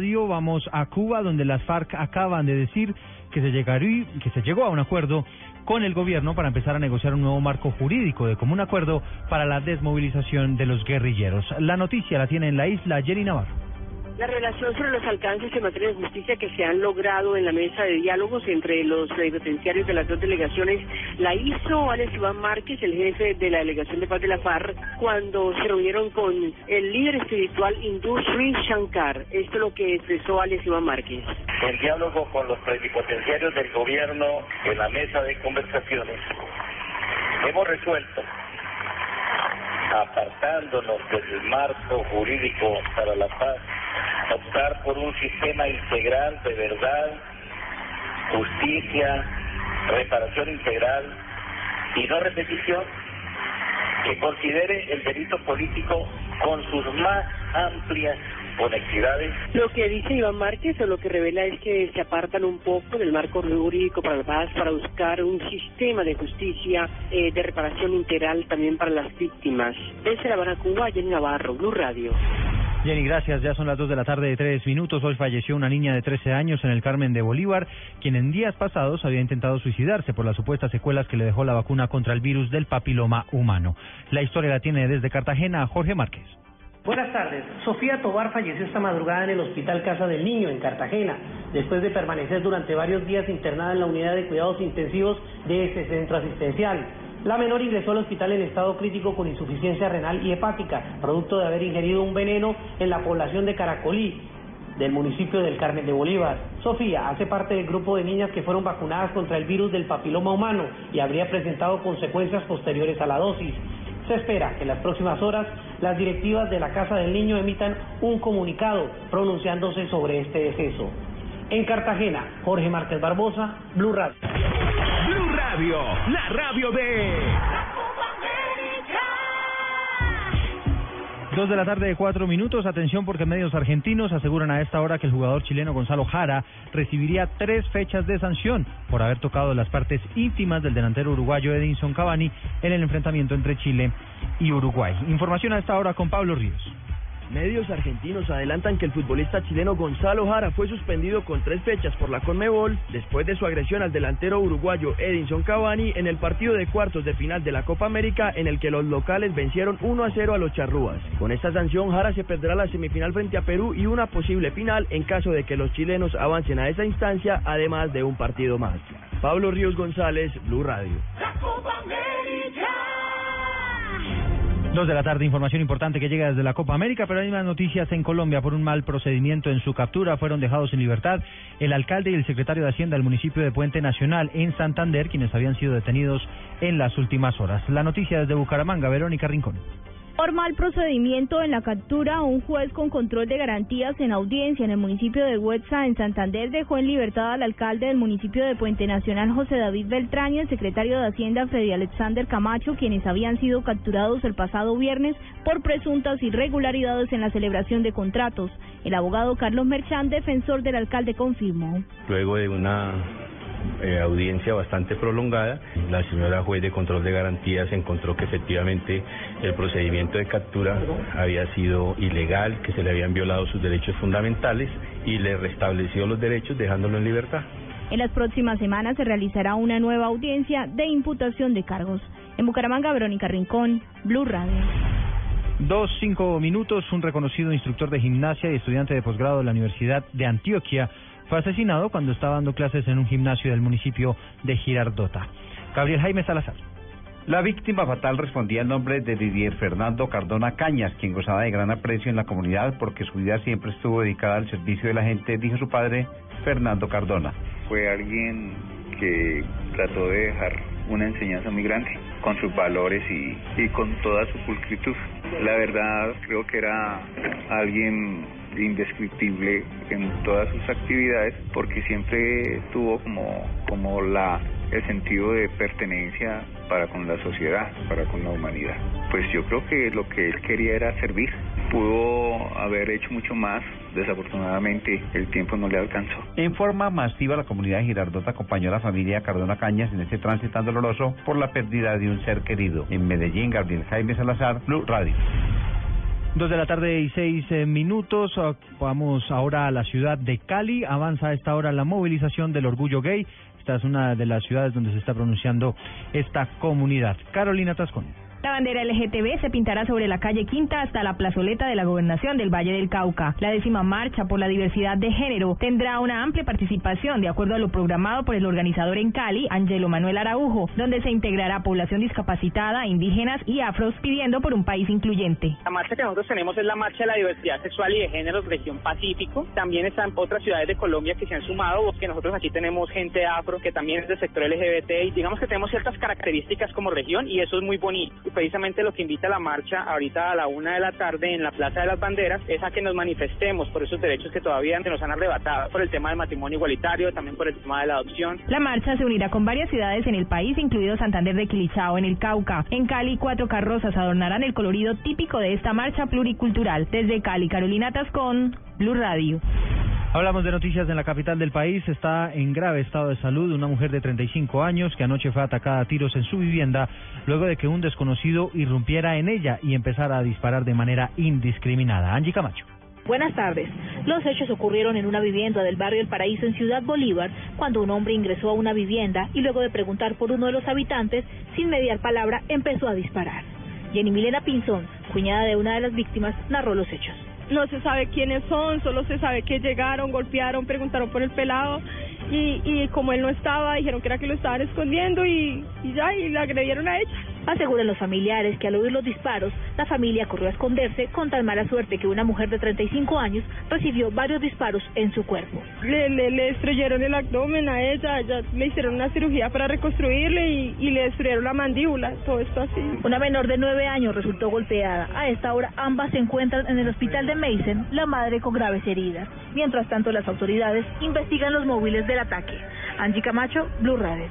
Vamos a Cuba, donde las FARC acaban de decir que se, llegaría, que se llegó a un acuerdo con el gobierno para empezar a negociar un nuevo marco jurídico de común acuerdo para la desmovilización de los guerrilleros. La noticia la tiene en la isla Jerry Navarro. La relación sobre los alcances en materia de justicia que se han logrado en la mesa de diálogos entre los penitenciarios de las dos delegaciones la hizo Alex Iván Márquez, el jefe de la delegación de paz de la FARC, cuando se reunieron con el líder espiritual hindú Sri Shankar. Esto es lo que expresó Alex Iván Márquez. En diálogo con los plenipotenciarios del gobierno en la mesa de conversaciones, hemos resuelto apartándonos del marco jurídico para la paz optar por un sistema integral de verdad, justicia, reparación integral y no repetición que considere el delito político con sus más amplias conectividades. Lo que dice Iván Márquez o lo que revela es que se apartan un poco del marco jurídico para la paz para buscar un sistema de justicia eh, de reparación integral también para las víctimas. Desde La Habana, Cuba, Jenny Navarro, Blue Radio. Jenny, gracias. Ya son las dos de la tarde de tres minutos. Hoy falleció una niña de 13 años en el Carmen de Bolívar, quien en días pasados había intentado suicidarse por las supuestas secuelas que le dejó la vacuna contra el virus del papiloma humano. La historia la tiene desde Cartagena Jorge Márquez. Buenas tardes. Sofía Tobar falleció esta madrugada en el Hospital Casa del Niño, en Cartagena, después de permanecer durante varios días internada en la unidad de cuidados intensivos de ese centro asistencial. La menor ingresó al hospital en estado crítico con insuficiencia renal y hepática, producto de haber ingerido un veneno en la población de Caracolí, del municipio del Carmen de Bolívar. Sofía hace parte del grupo de niñas que fueron vacunadas contra el virus del papiloma humano y habría presentado consecuencias posteriores a la dosis. Se espera que en las próximas horas las directivas de la Casa del Niño emitan un comunicado pronunciándose sobre este deceso. En Cartagena, Jorge Márquez Barbosa, Blue Radio. Radio, la radio de... Dos de la tarde de cuatro minutos. Atención porque medios argentinos aseguran a esta hora que el jugador chileno Gonzalo Jara recibiría tres fechas de sanción por haber tocado las partes íntimas del delantero uruguayo Edinson Cavani en el enfrentamiento entre Chile y Uruguay. Información a esta hora con Pablo Ríos. Medios argentinos adelantan que el futbolista chileno Gonzalo Jara fue suspendido con tres fechas por la Conmebol después de su agresión al delantero uruguayo Edinson Cavani en el partido de cuartos de final de la Copa América en el que los locales vencieron 1 a 0 a los charrúas. Con esta sanción Jara se perderá la semifinal frente a Perú y una posible final en caso de que los chilenos avancen a esa instancia además de un partido más. Pablo Ríos González, Blue Radio. Dos de la tarde, información importante que llega desde la Copa América, pero hay más noticias en Colombia por un mal procedimiento en su captura. Fueron dejados en libertad el alcalde y el secretario de Hacienda del municipio de Puente Nacional en Santander, quienes habían sido detenidos en las últimas horas. La noticia desde Bucaramanga, Verónica Rincón. Por mal procedimiento en la captura, un juez con control de garantías en audiencia en el municipio de Huetza, en Santander, dejó en libertad al alcalde del municipio de Puente Nacional, José David Beltrán, y el secretario de Hacienda, Freddy Alexander Camacho, quienes habían sido capturados el pasado viernes por presuntas irregularidades en la celebración de contratos. El abogado Carlos Merchán, defensor del alcalde, confirmó. Luego de una eh, audiencia bastante prolongada. La señora juez de control de garantías encontró que efectivamente el procedimiento de captura había sido ilegal, que se le habían violado sus derechos fundamentales y le restableció los derechos dejándolo en libertad. En las próximas semanas se realizará una nueva audiencia de imputación de cargos. En Bucaramanga, Verónica Rincón, Blue Radio. Dos, cinco minutos, un reconocido instructor de gimnasia y estudiante de posgrado de la Universidad de Antioquia fue asesinado cuando estaba dando clases en un gimnasio del municipio de Girardota. Gabriel Jaime Salazar. La víctima fatal respondía al nombre de Didier Fernando Cardona Cañas, quien gozaba de gran aprecio en la comunidad porque su vida siempre estuvo dedicada al servicio de la gente, dijo su padre, Fernando Cardona. Fue alguien que trató de dejar una enseñanza muy grande con sus valores y, y con toda su pulcritud. La verdad creo que era alguien indescriptible en todas sus actividades porque siempre tuvo como, como la el sentido de pertenencia para con la sociedad, para con la humanidad. Pues yo creo que lo que él quería era servir. Pudo haber hecho mucho más, desafortunadamente el tiempo no le alcanzó. En forma masiva, la comunidad de Girardot acompañó a la familia Cardona Cañas en este tránsito tan doloroso por la pérdida de un ser querido. En Medellín, Gabriel Jaime Salazar, Blue Radio. Dos de la tarde y seis eh, minutos. Ah, Vamos ahora a la ciudad de Cali. Avanza a esta hora la movilización del orgullo gay. Esta es una de las ciudades donde se está pronunciando esta comunidad. Carolina Tascón. La bandera LGTB se pintará sobre la calle Quinta hasta la plazoleta de la gobernación del Valle del Cauca. La décima marcha por la diversidad de género tendrá una amplia participación de acuerdo a lo programado por el organizador en Cali, Angelo Manuel Araujo, donde se integrará población discapacitada, indígenas y afros pidiendo por un país incluyente. La marcha que nosotros tenemos es la marcha de la diversidad sexual y de género región Pacífico. También están otras ciudades de Colombia que se han sumado, que nosotros aquí tenemos gente afro que también es del sector LGBT y digamos que tenemos ciertas características como región y eso es muy bonito. Precisamente lo que invita a la marcha ahorita a la una de la tarde en la Plaza de las Banderas es a que nos manifestemos por esos derechos que todavía nos han arrebatado, por el tema del matrimonio igualitario, también por el tema de la adopción. La marcha se unirá con varias ciudades en el país, incluido Santander de Quilichao en el Cauca. En Cali, cuatro carrozas adornarán el colorido típico de esta marcha pluricultural. Desde Cali, Carolina Tascón, Blue Radio. Hablamos de noticias en la capital del país. Está en grave estado de salud una mujer de 35 años que anoche fue atacada a tiros en su vivienda luego de que un desconocido irrumpiera en ella y empezara a disparar de manera indiscriminada. Angie Camacho. Buenas tardes. Los hechos ocurrieron en una vivienda del barrio El Paraíso en Ciudad Bolívar, cuando un hombre ingresó a una vivienda y luego de preguntar por uno de los habitantes, sin mediar palabra, empezó a disparar. Jenny Milena Pinzón, cuñada de una de las víctimas, narró los hechos. No se sabe quiénes son, solo se sabe que llegaron, golpearon, preguntaron por el pelado y, y como él no estaba, dijeron que era que lo estaban escondiendo y, y ya, y le agredieron a ella. Aseguran los familiares que al oír los disparos, la familia corrió a esconderse con tan mala suerte que una mujer de 35 años recibió varios disparos en su cuerpo. Le, le, le destruyeron el abdomen a ella, ella le hicieron una cirugía para reconstruirle y, y le destruyeron la mandíbula, todo esto así. Una menor de 9 años resultó golpeada. A esta hora ambas se encuentran en el hospital de Mason, la madre con graves heridas. Mientras tanto, las autoridades investigan los móviles del ataque. Angie Camacho, Blue Radio.